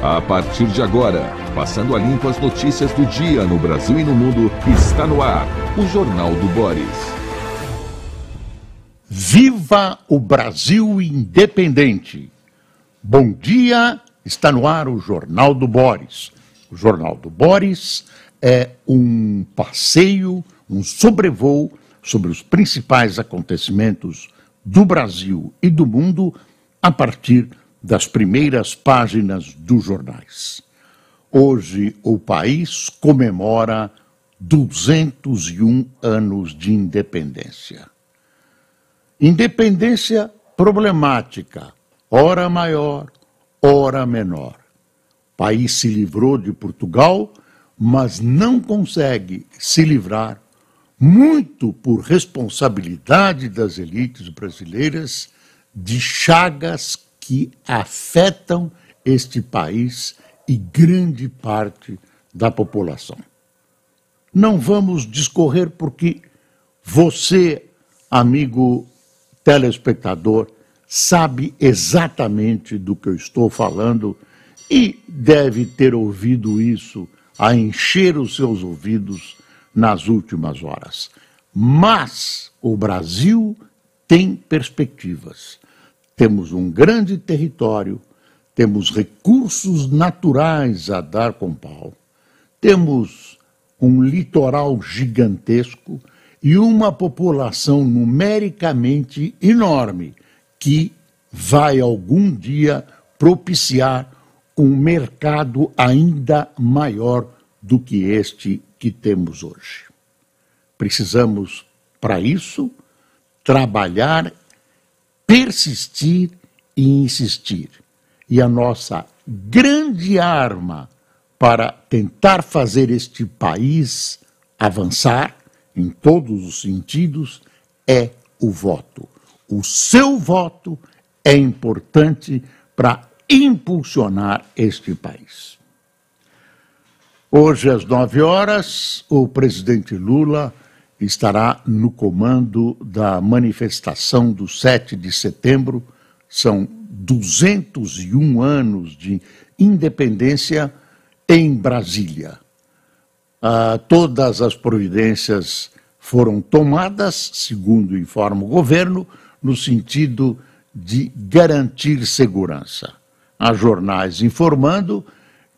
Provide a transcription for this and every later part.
A partir de agora, passando a limpo as notícias do dia no Brasil e no mundo, está no ar o Jornal do Boris. Viva o Brasil independente! Bom dia, está no ar o Jornal do Boris. O Jornal do Boris é um passeio, um sobrevoo sobre os principais acontecimentos do Brasil e do mundo a partir das primeiras páginas dos jornais. Hoje o país comemora 201 anos de independência. Independência problemática, ora maior, ora menor. O país se livrou de Portugal, mas não consegue se livrar, muito por responsabilidade das elites brasileiras, de chagas que afetam este país e grande parte da população. Não vamos discorrer porque você, amigo telespectador, sabe exatamente do que eu estou falando e deve ter ouvido isso a encher os seus ouvidos nas últimas horas. Mas o Brasil tem perspectivas. Temos um grande território, temos recursos naturais a dar com pau, temos um litoral gigantesco e uma população numericamente enorme que vai algum dia propiciar um mercado ainda maior do que este que temos hoje. Precisamos, para isso, trabalhar persistir e insistir. E a nossa grande arma para tentar fazer este país avançar em todos os sentidos é o voto. O seu voto é importante para impulsionar este país. Hoje, às nove horas, o presidente Lula estará no comando da manifestação do 7 de setembro. São 201 anos de independência em Brasília. Ah, todas as providências foram tomadas, segundo informa o governo, no sentido de garantir segurança. Há jornais informando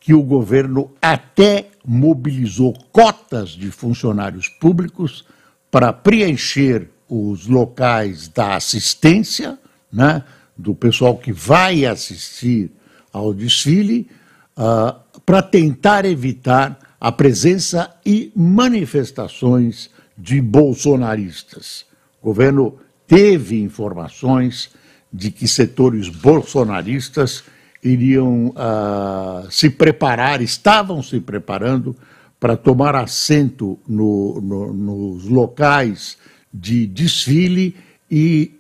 que o governo até mobilizou cotas de funcionários públicos para preencher os locais da assistência, né, do pessoal que vai assistir ao desfile, uh, para tentar evitar a presença e manifestações de bolsonaristas. O governo teve informações de que setores bolsonaristas iriam uh, se preparar, estavam se preparando para tomar assento no, no, nos locais de desfile e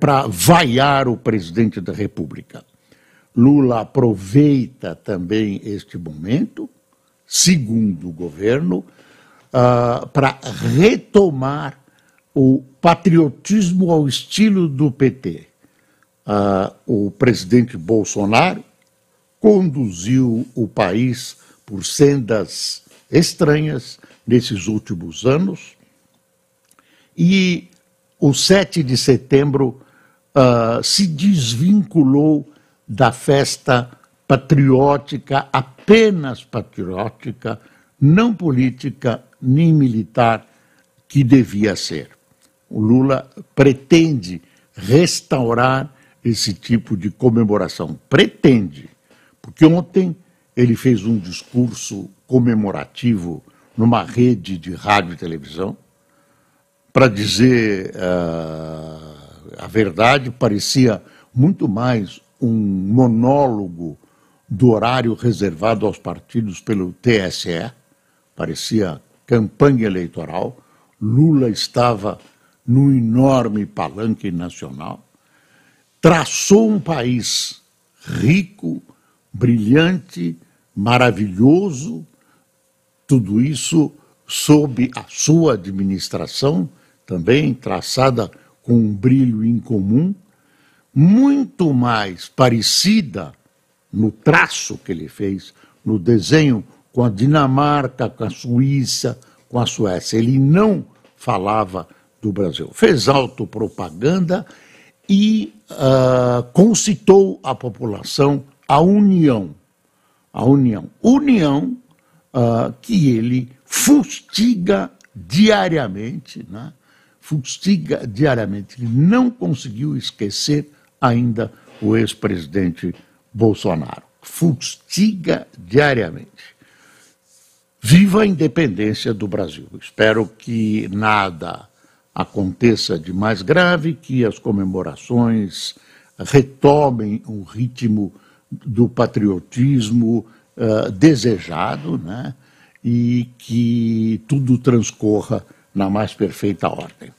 para vaiar o presidente da República. Lula aproveita também este momento, segundo o governo, uh, para retomar o patriotismo ao estilo do PT uh, o presidente Bolsonaro conduziu o país por sendas estranhas nesses últimos anos e o 7 de setembro uh, se desvinculou da festa patriótica, apenas patriótica, não política nem militar, que devia ser. O Lula pretende restaurar esse tipo de comemoração. Pretende, porque ontem ele fez um discurso comemorativo numa rede de rádio e televisão para dizer uh, a verdade, parecia muito mais um monólogo do horário reservado aos partidos pelo TSE, parecia campanha eleitoral. Lula estava num enorme palanque nacional traçou um país rico, brilhante, maravilhoso, tudo isso sob a sua administração, também traçada com um brilho incomum, muito mais parecida no traço que ele fez, no desenho com a Dinamarca, com a Suíça, com a Suécia. Ele não falava do Brasil. Fez autopropaganda e uh, concitou a população à união. A união. União uh, que ele fustiga diariamente, né? fustiga diariamente. Ele não conseguiu esquecer ainda o ex-presidente Bolsonaro. Fustiga diariamente. Viva a independência do Brasil. Espero que nada aconteça de mais grave, que as comemorações retomem o ritmo do patriotismo uh, desejado, né? E que tudo transcorra na mais perfeita ordem.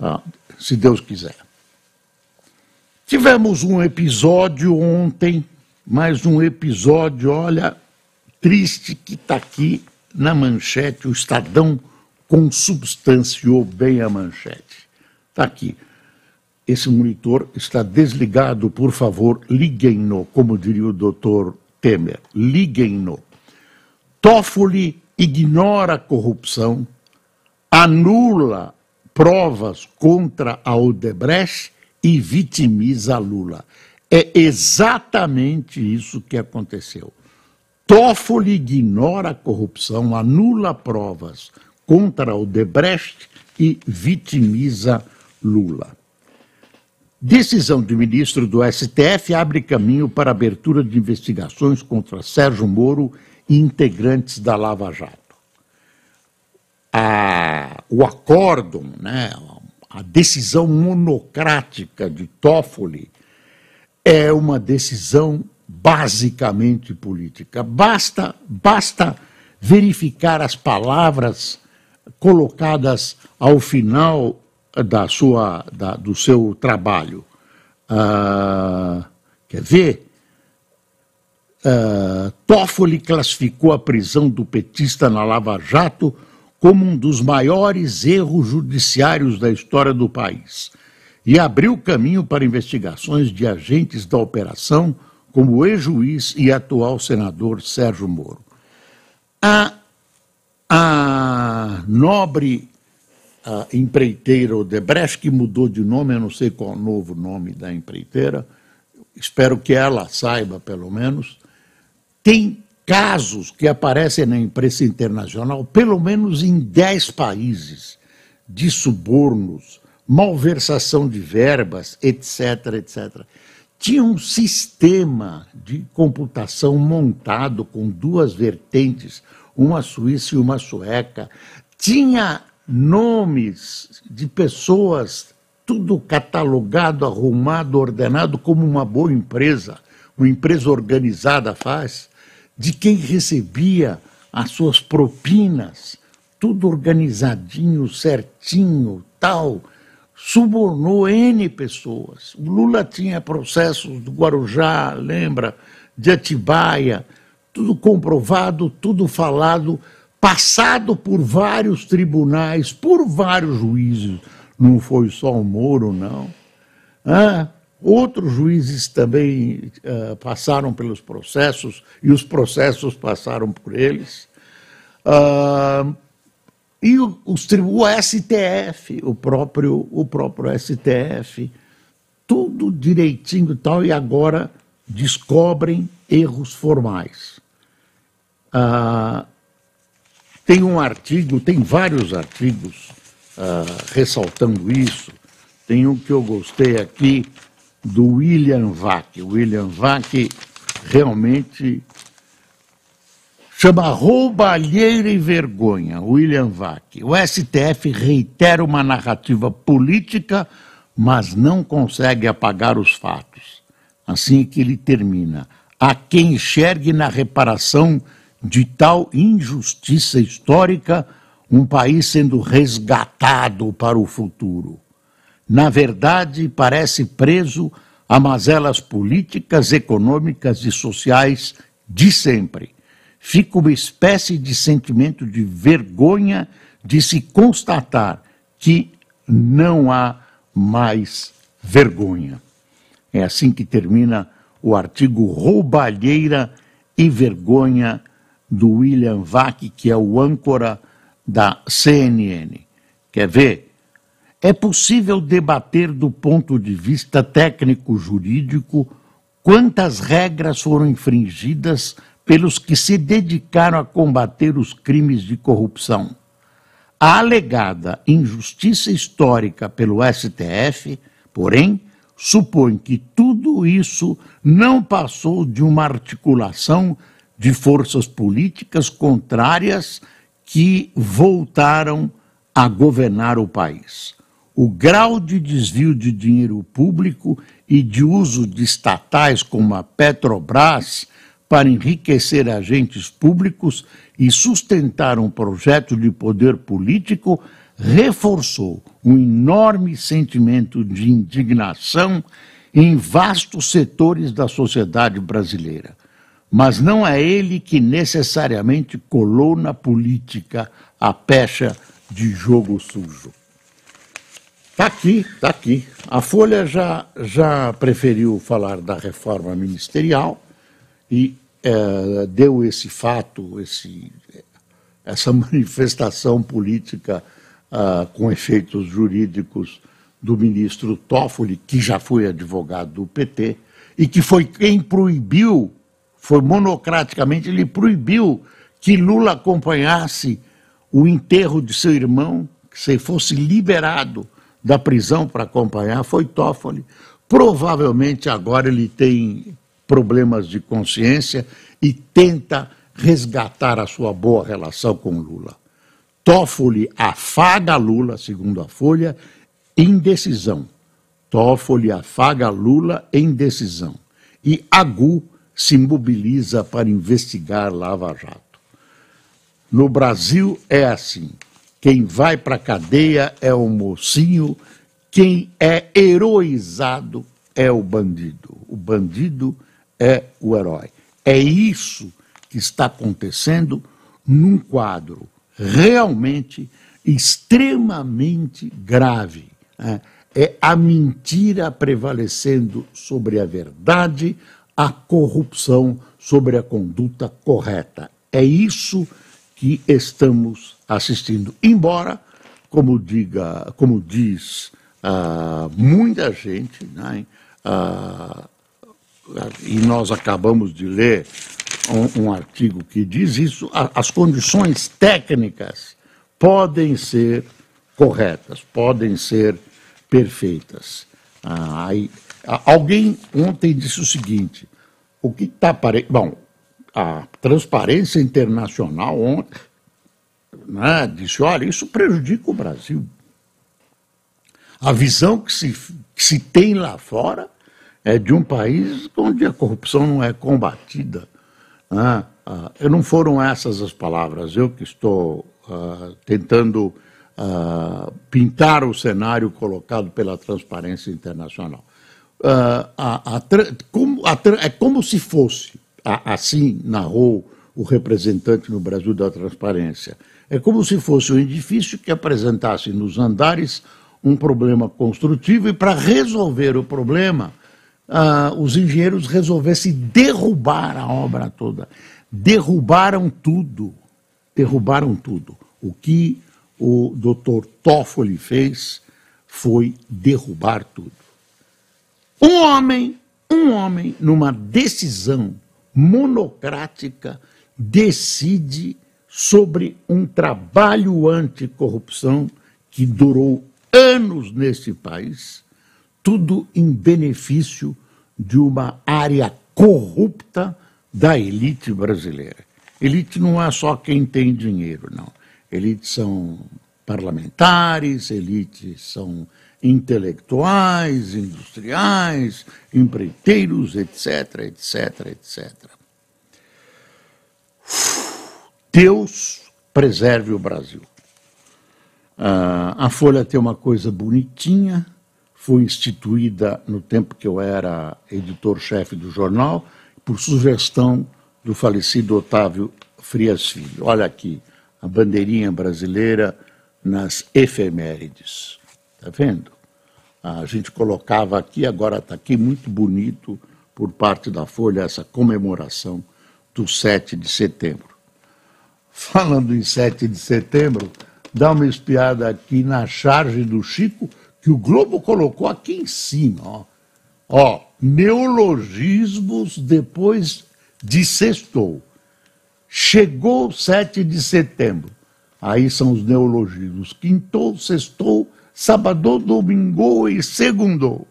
Uh, se Deus quiser. Tivemos um episódio ontem, mais um episódio, olha, triste que está aqui na manchete, o Estadão consubstanciou bem a manchete. Está aqui. Esse monitor está desligado, por favor, liguem-no, como diria o doutor Temer, liguem-no. Toffoli ignora a corrupção, anula provas contra a Odebrecht e vitimiza Lula. É exatamente isso que aconteceu. Toffoli ignora a corrupção, anula provas contra o Debrecht e vitimiza Lula. Decisão do ministro do STF abre caminho para abertura de investigações contra Sérgio Moro e integrantes da Lava Jato. A, o acórdão, né, a decisão monocrática de Toffoli é uma decisão basicamente política. Basta, basta verificar as palavras colocadas ao final da sua, da, do seu trabalho. Uh, quer ver? Uh, Toffoli classificou a prisão do petista na Lava Jato como um dos maiores erros judiciários da história do país e abriu caminho para investigações de agentes da operação como o ex-juiz e atual senador Sérgio Moro. A, a nobre a empreiteira Odebrecht, que mudou de nome, eu não sei qual é o novo nome da empreiteira, espero que ela saiba, pelo menos, tem casos que aparecem na imprensa internacional, pelo menos em 10 países, de subornos, malversação de verbas, etc., etc tinha um sistema de computação montado com duas vertentes, uma suíça e uma sueca. Tinha nomes de pessoas, tudo catalogado, arrumado, ordenado como uma boa empresa, uma empresa organizada faz, de quem recebia as suas propinas, tudo organizadinho, certinho, tal subornou N pessoas. O Lula tinha processos do Guarujá, lembra, de Atibaia, tudo comprovado, tudo falado, passado por vários tribunais, por vários juízes. Não foi só o Moro, não. Ah, outros juízes também uh, passaram pelos processos e os processos passaram por eles. E o, o STF, o próprio, o próprio STF, tudo direitinho e tal, e agora descobrem erros formais. Ah, tem um artigo, tem vários artigos ah, ressaltando isso. Tem um que eu gostei aqui do William Vac. William Vac realmente Chama Roubalheira e Vergonha, William Vac. O STF reitera uma narrativa política, mas não consegue apagar os fatos. Assim que ele termina. Há quem enxergue na reparação de tal injustiça histórica um país sendo resgatado para o futuro. Na verdade, parece preso a mazelas políticas, econômicas e sociais de sempre fica uma espécie de sentimento de vergonha de se constatar que não há mais vergonha. É assim que termina o artigo Roubalheira e Vergonha do William Vac, que é o âncora da CNN. Quer ver? É possível debater do ponto de vista técnico-jurídico quantas regras foram infringidas pelos que se dedicaram a combater os crimes de corrupção. A alegada injustiça histórica pelo STF, porém, supõe que tudo isso não passou de uma articulação de forças políticas contrárias que voltaram a governar o país. O grau de desvio de dinheiro público e de uso de estatais como a Petrobras para enriquecer agentes públicos e sustentar um projeto de poder político reforçou um enorme sentimento de indignação em vastos setores da sociedade brasileira. Mas não é ele que necessariamente colou na política a pecha de jogo sujo. Está aqui, está aqui. A Folha já, já preferiu falar da reforma ministerial e é, deu esse fato, esse, essa manifestação política uh, com efeitos jurídicos do ministro Toffoli, que já foi advogado do PT, e que foi quem proibiu, foi monocraticamente, ele proibiu que Lula acompanhasse o enterro de seu irmão, que se fosse liberado da prisão para acompanhar, foi Toffoli. Provavelmente agora ele tem problemas de consciência e tenta resgatar a sua boa relação com Lula. Toffoli afaga Lula, segundo a Folha, em decisão. Toffoli afaga Lula em decisão. E Agu se mobiliza para investigar Lava Jato. No Brasil é assim: quem vai para a cadeia é o mocinho, quem é heroizado é o bandido. O bandido é o herói. É isso que está acontecendo num quadro realmente extremamente grave. Né? É a mentira prevalecendo sobre a verdade, a corrupção sobre a conduta correta. É isso que estamos assistindo. Embora, como, diga, como diz uh, muita gente, né, uh, e nós acabamos de ler um, um artigo que diz isso, a, as condições técnicas podem ser corretas, podem ser perfeitas. Ah, aí, alguém ontem disse o seguinte: o que está aparecendo. Bom, a Transparência Internacional ontem né, disse: olha, isso prejudica o Brasil. A visão que se, que se tem lá fora é de um país onde a corrupção não é combatida ah, ah, não foram essas as palavras, eu que estou ah, tentando ah, pintar o cenário colocado pela Transparência Internacional. Ah, a, a, como, a, é como se fosse, assim narrou o representante no Brasil da Transparência, é como se fosse um edifício que apresentasse nos andares um problema construtivo e para resolver o problema uh, os engenheiros resolvessem derrubar a obra toda. Derrubaram tudo. Derrubaram tudo. O que o doutor Toffoli fez foi derrubar tudo. Um homem, um homem, numa decisão monocrática, decide sobre um trabalho anticorrupção que durou anos nesse país tudo em benefício de uma área corrupta da elite brasileira. Elite não é só quem tem dinheiro, não. Elite são parlamentares, elite são intelectuais, industriais, empreiteiros, etc, etc, etc. Deus preserve o Brasil. Ah, a Folha tem uma coisa bonitinha, foi instituída no tempo que eu era editor-chefe do jornal, por sugestão do falecido Otávio Frias Filho. Olha aqui, a bandeirinha brasileira nas efemérides. Está vendo? A gente colocava aqui, agora está aqui muito bonito, por parte da Folha essa comemoração do 7 de setembro. Falando em 7 de setembro, dá uma espiada aqui na charge do Chico, que o Globo colocou aqui em cima. Ó, ó neologismos depois de sextou. Chegou 7 de setembro. Aí são os neologismos. Quintou, sextou, sábado, domingo e segundou.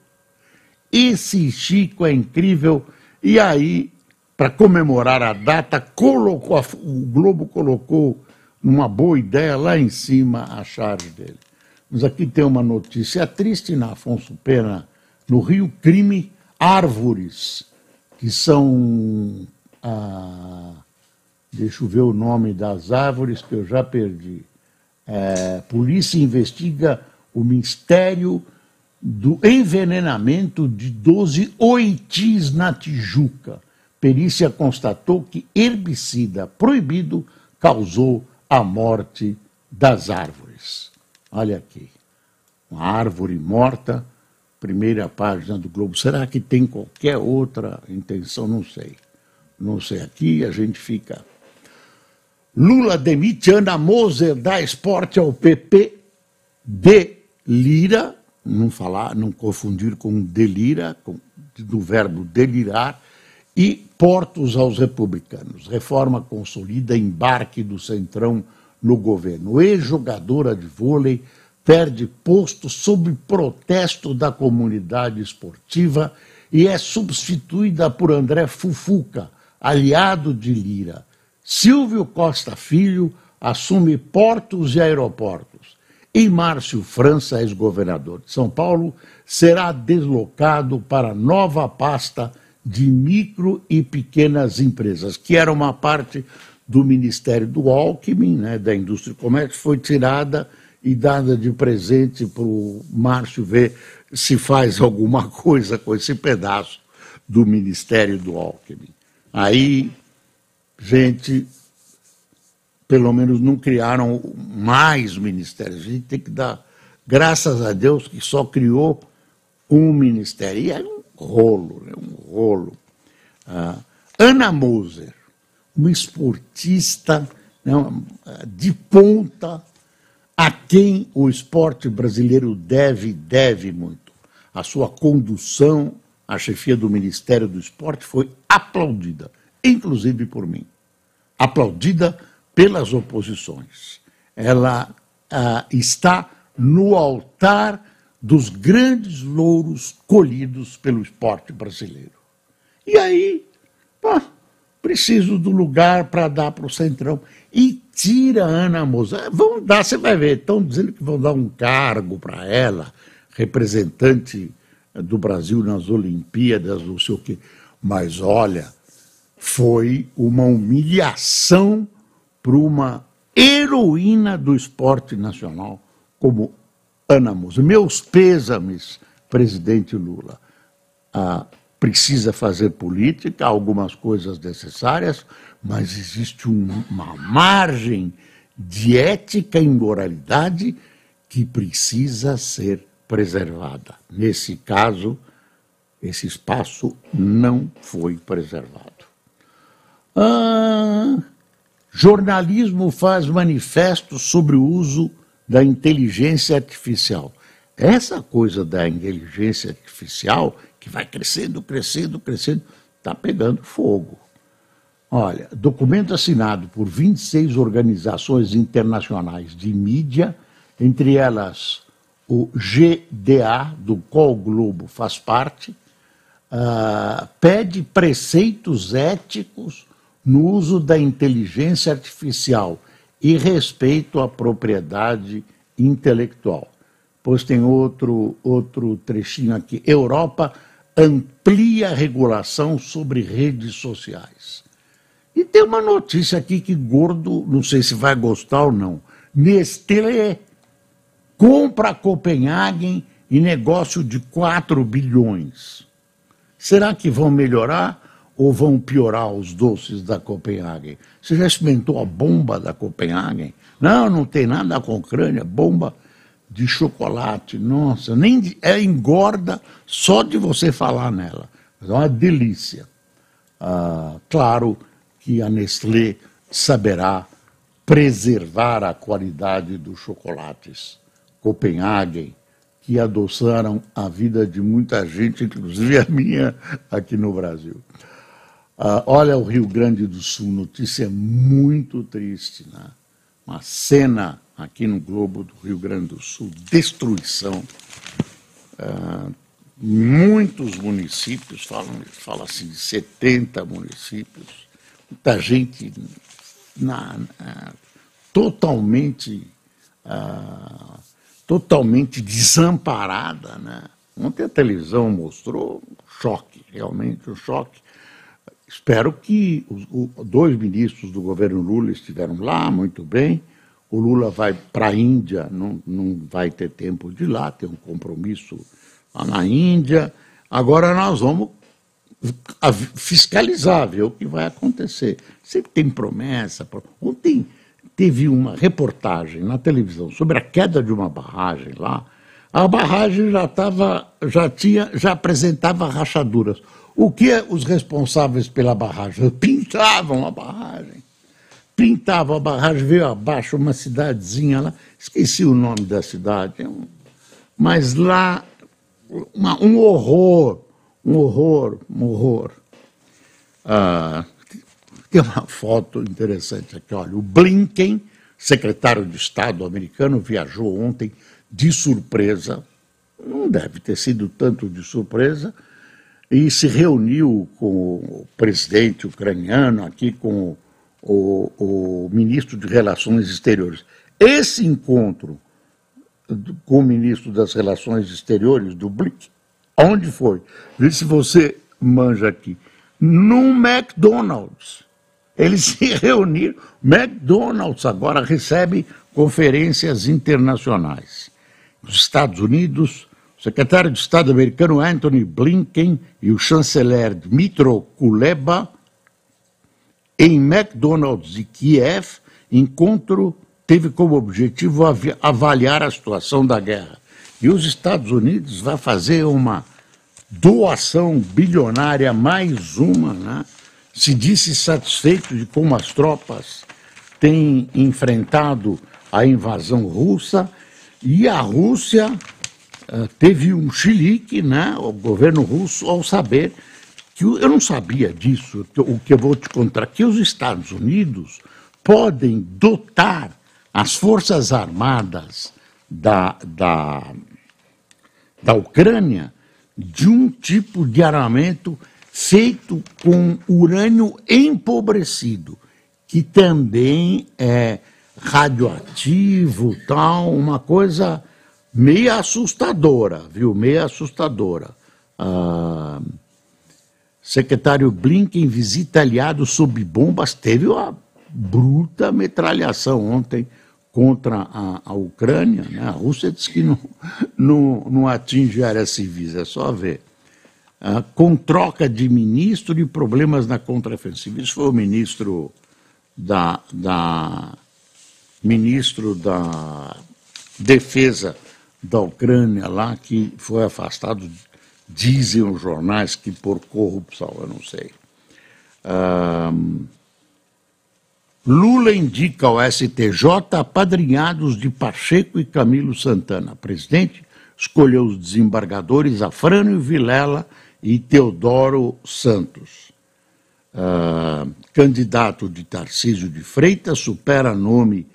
Esse Chico é incrível. E aí, para comemorar a data, colocou, o Globo colocou uma boa ideia lá em cima a charge dele. Mas aqui tem uma notícia triste na Afonso Pena, no Rio Crime, árvores, que são. Ah, deixa eu ver o nome das árvores que eu já perdi. É, polícia investiga o mistério do envenenamento de 12 oitis na Tijuca. Perícia constatou que herbicida proibido causou a morte das árvores. Olha aqui, uma árvore morta, primeira página do Globo. Será que tem qualquer outra intenção? Não sei. Não sei. Aqui a gente fica. Lula demite Ana Moser dá esporte ao PP, delira, não falar, não confundir com delira, com, do verbo delirar, e portos aos republicanos. Reforma consolida embarque do Centrão no governo. Ex-jogadora de vôlei perde posto sob protesto da comunidade esportiva e é substituída por André Fufuca, aliado de Lira. Silvio Costa Filho assume portos e aeroportos. E Márcio França, ex-governador de São Paulo, será deslocado para nova pasta de micro e pequenas empresas, que era uma parte do Ministério do Alckmin, né, da Indústria e Comércio, foi tirada e dada de presente para o Márcio ver se faz alguma coisa com esse pedaço do Ministério do Alckmin. Aí, gente, pelo menos não criaram mais ministérios. A gente tem que dar graças a Deus que só criou um ministério. E é um rolo, né? um rolo. Ah, Ana Moser, uma esportista né, de ponta a quem o esporte brasileiro deve, deve muito. A sua condução à chefia do Ministério do Esporte foi aplaudida, inclusive por mim. Aplaudida pelas oposições. Ela ah, está no altar dos grandes louros colhidos pelo esporte brasileiro. E aí, pá, preciso do lugar para dar para o Centrão. E tira a Ana Moza. Vão dar, você vai ver, estão dizendo que vão dar um cargo para ela, representante do Brasil nas Olimpíadas, não sei o quê. Mas olha, foi uma humilhação para uma heroína do esporte nacional como Ana Moza. Meus pêsames, presidente Lula. Ah, precisa fazer política, algumas coisas necessárias, mas existe um, uma margem de ética e moralidade que precisa ser preservada. Nesse caso, esse espaço não foi preservado. Ah, jornalismo faz manifesto sobre o uso da inteligência artificial. Essa coisa da inteligência artificial que vai crescendo, crescendo, crescendo, está pegando fogo. Olha, documento assinado por 26 organizações internacionais de mídia, entre elas o GDA, do qual o Globo faz parte, uh, pede preceitos éticos no uso da inteligência artificial e respeito à propriedade intelectual. Pois tem outro, outro trechinho aqui. Europa amplia a regulação sobre redes sociais. E tem uma notícia aqui que Gordo, não sei se vai gostar ou não. Nestlé compra Copenhagen em negócio de 4 bilhões. Será que vão melhorar ou vão piorar os doces da Copenhagen? Você já experimentou a bomba da Copenhagen? Não, não tem nada com Ucrânia, bomba de chocolate, nossa, nem ela engorda só de você falar nela. É uma delícia. Ah, claro que a Nestlé saberá preservar a qualidade dos chocolates Copenhagen, que adoçaram a vida de muita gente, inclusive a minha, aqui no Brasil. Ah, olha o Rio Grande do Sul, notícia muito triste, né? Uma cena aqui no Globo do Rio Grande do Sul, destruição. Ah, muitos municípios, falam, fala assim de 70 municípios, muita gente na, na, totalmente, ah, totalmente desamparada. Né? Ontem a televisão mostrou um choque, realmente um choque. Espero que os, dois ministros do governo Lula estiveram lá, muito bem. O Lula vai para a Índia, não, não vai ter tempo de ir lá, tem um compromisso lá na Índia. Agora nós vamos fiscalizar, ver o que vai acontecer. Sempre tem promessa. Ontem teve uma reportagem na televisão sobre a queda de uma barragem lá. A barragem já estava, já tinha, já apresentava rachaduras. O que os responsáveis pela barragem pintavam a barragem. Pintavam a barragem, veio abaixo uma cidadezinha lá, esqueci o nome da cidade, é mas lá uma, um horror, um horror, um horror. Ah, tem uma foto interessante aqui, olha, o Blinken, secretário de Estado americano, viajou ontem de surpresa, não deve ter sido tanto de surpresa, e se reuniu com o presidente ucraniano, aqui com o, o ministro de Relações Exteriores. Esse encontro com o ministro das Relações Exteriores do Blink, onde foi? Vê se você manja aqui. No McDonald's. Eles se reuniram. McDonald's agora recebe conferências internacionais. Os Estados Unidos, o secretário de Estado americano Anthony Blinken e o chanceler Dmitro Kuleba em McDonald's de Kiev, encontro teve como objetivo avaliar a situação da guerra. E os Estados Unidos vai fazer uma doação bilionária, mais uma, né? se disse satisfeito de como as tropas têm enfrentado a invasão russa e a Rússia teve um chilique, né, o governo russo, ao saber que eu não sabia disso, o que eu vou te contar, que os Estados Unidos podem dotar as Forças Armadas da, da, da Ucrânia de um tipo de armamento feito com urânio empobrecido, que também é radioativo, tal, uma coisa meio assustadora, viu? Meio assustadora. Ah, secretário Blinken visita aliados sob bombas, teve uma bruta metralhação ontem contra a, a Ucrânia. Né? A Rússia diz que não, não, não atinge áreas civis, é só ver. Ah, com troca de ministro e problemas na contraofensiva. Isso foi o ministro da, da, ministro da Defesa da Ucrânia lá, que foi afastado, dizem os jornais que por corrupção, eu não sei. Ah, Lula indica ao STJ apadrinhados de Pacheco e Camilo Santana. presidente escolheu os desembargadores Afrânio Vilela e Teodoro Santos. Uh, candidato de Tarcísio de Freitas supera nome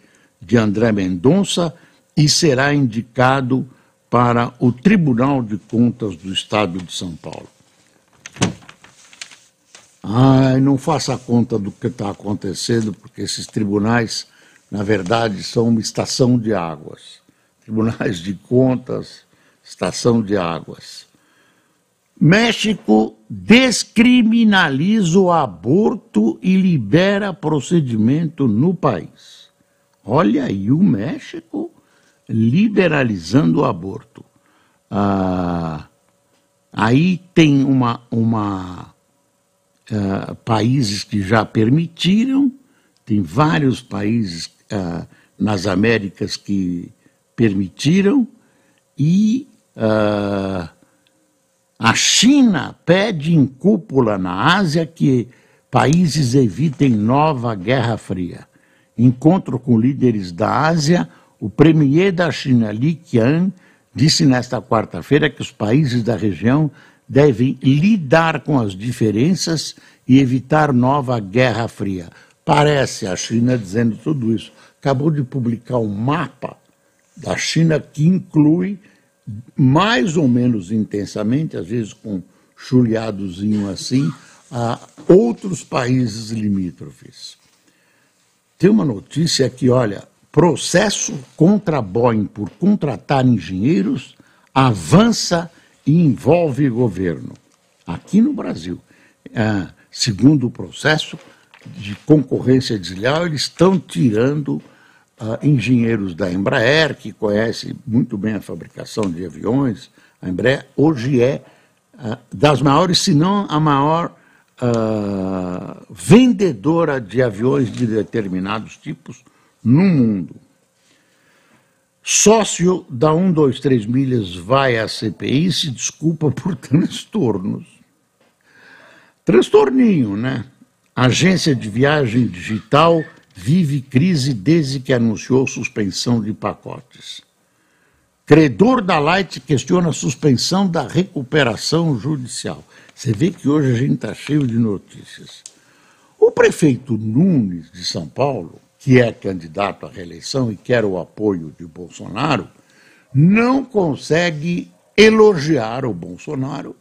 de André Mendonça e será indicado para o Tribunal de Contas do Estado de São Paulo. Ai, não faça conta do que está acontecendo, porque esses tribunais, na verdade, são uma estação de águas. Tribunais de contas, estação de águas. México descriminaliza o aborto e libera procedimento no país. Olha aí, o México liberalizando o aborto. Ah, aí tem uma, uma uh, países que já permitiram, tem vários países uh, nas Américas que permitiram, e uh, A China pede em cúpula na Ásia que países evitem nova Guerra Fria. Encontro com líderes da Ásia, o premier da China, Li Qiang, disse nesta quarta-feira que os países da região devem lidar com as diferenças e evitar nova Guerra Fria. Parece a China dizendo tudo isso. Acabou de publicar um mapa da China que inclui mais ou menos intensamente, às vezes com chulhadozinho assim, a outros países limítrofes. Tem uma notícia que, olha, processo contra a Boeing por contratar engenheiros avança e envolve governo. Aqui no Brasil, é, segundo o processo de concorrência desleal, eles estão tirando uh, engenheiros da Embraer, que conhece muito bem a fabricação de aviões. A Embraer hoje é uh, das maiores, se não a maior uh, vendedora de aviões de determinados tipos no mundo. Sócio da 123 Milhas vai à CPI e se desculpa por transtornos. Transtorninho, né? Agência de viagem digital vive crise desde que anunciou suspensão de pacotes. Credor da Light questiona a suspensão da recuperação judicial. Você vê que hoje a gente está cheio de notícias. O prefeito Nunes de São Paulo, que é candidato à reeleição e quer o apoio de Bolsonaro, não consegue elogiar o Bolsonaro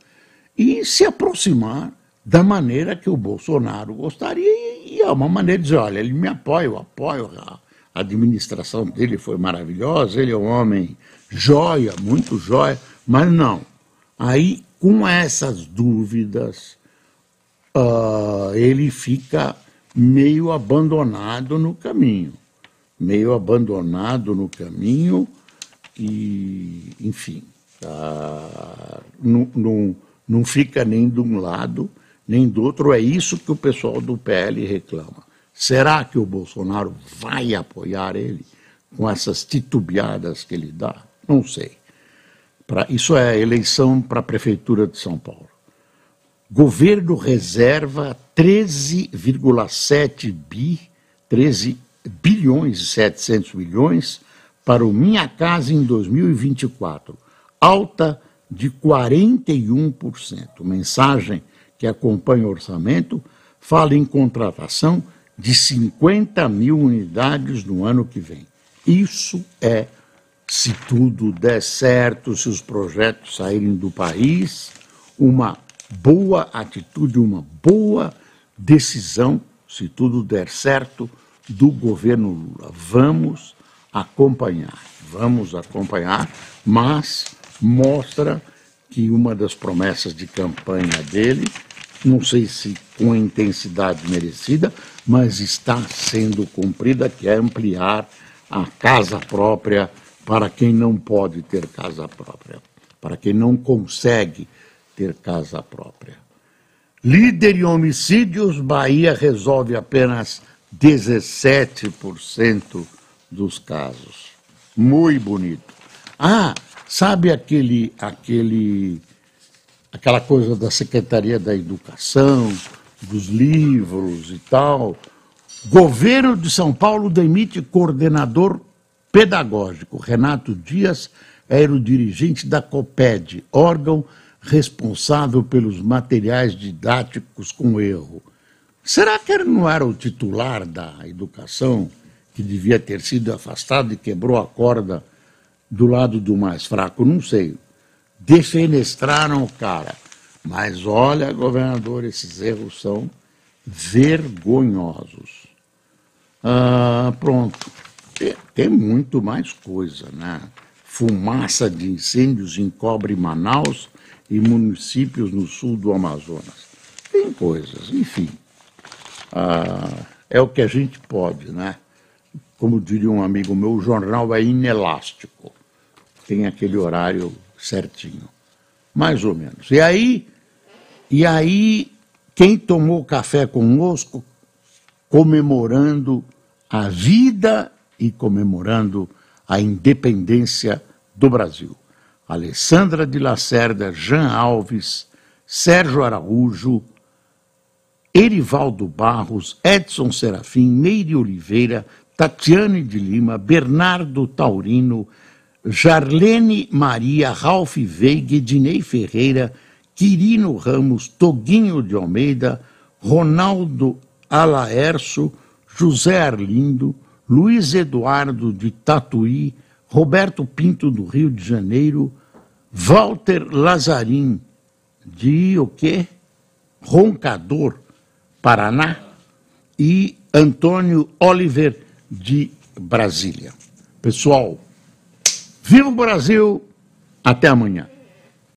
e se aproximar da maneira que o Bolsonaro gostaria e é uma maneira de dizer, olha, ele me apoia, eu apoio, a administração dele foi maravilhosa, ele é um homem joia, muito joia, mas não. Aí, com essas dúvidas, uh, ele fica meio abandonado no caminho. Meio abandonado no caminho e, enfim, uh, não, não, não fica nem de um lado nem do outro. É isso que o pessoal do PL reclama. Será que o Bolsonaro vai apoiar ele com essas titubeadas que ele dá? Não sei. Pra, isso é eleição para a Prefeitura de São Paulo. Governo reserva 13,7 bi, 13 bilhões e 700 milhões para o Minha Casa em 2024, alta de 41%. Mensagem que acompanha o orçamento, fala em contratação de 50 mil unidades no ano que vem. Isso é, se tudo der certo, se os projetos saírem do país, uma boa atitude, uma boa decisão, se tudo der certo, do governo Lula. Vamos acompanhar, vamos acompanhar, mas mostra que uma das promessas de campanha dele não sei se com intensidade merecida, mas está sendo cumprida, que é ampliar a casa própria para quem não pode ter casa própria, para quem não consegue ter casa própria. Líder em homicídios, Bahia resolve apenas 17% dos casos. Muito bonito. Ah, sabe aquele aquele aquela coisa da Secretaria da Educação, dos livros e tal. Governo de São Paulo demite coordenador pedagógico. Renato Dias era o dirigente da COPED, órgão responsável pelos materiais didáticos com erro. Será que ele não era o titular da educação, que devia ter sido afastado e quebrou a corda do lado do mais fraco? Não sei defenestraram o cara. Mas olha, governador, esses erros são vergonhosos. Ah, pronto. Tem muito mais coisa, né? Fumaça de incêndios encobre Manaus e municípios no sul do Amazonas. Tem coisas, enfim. Ah, é o que a gente pode, né? Como diria um amigo meu, o jornal é inelástico. Tem aquele horário certinho. Mais ou menos. E aí, e aí quem tomou café conosco, comemorando a vida e comemorando a independência do Brasil. Alessandra de Lacerda, Jean Alves, Sérgio Araújo, Erivaldo Barros, Edson Serafim, Meire Oliveira, Tatiane de Lima, Bernardo Taurino, Jarlene Maria, Ralph Veiga, Ednei Ferreira, Quirino Ramos, Toguinho de Almeida, Ronaldo Alaerso, José Arlindo, Luiz Eduardo de Tatuí, Roberto Pinto do Rio de Janeiro, Walter Lazarim de o quê? Roncador, Paraná, e Antônio Oliver de Brasília. Pessoal, viva o Brasil, até amanhã.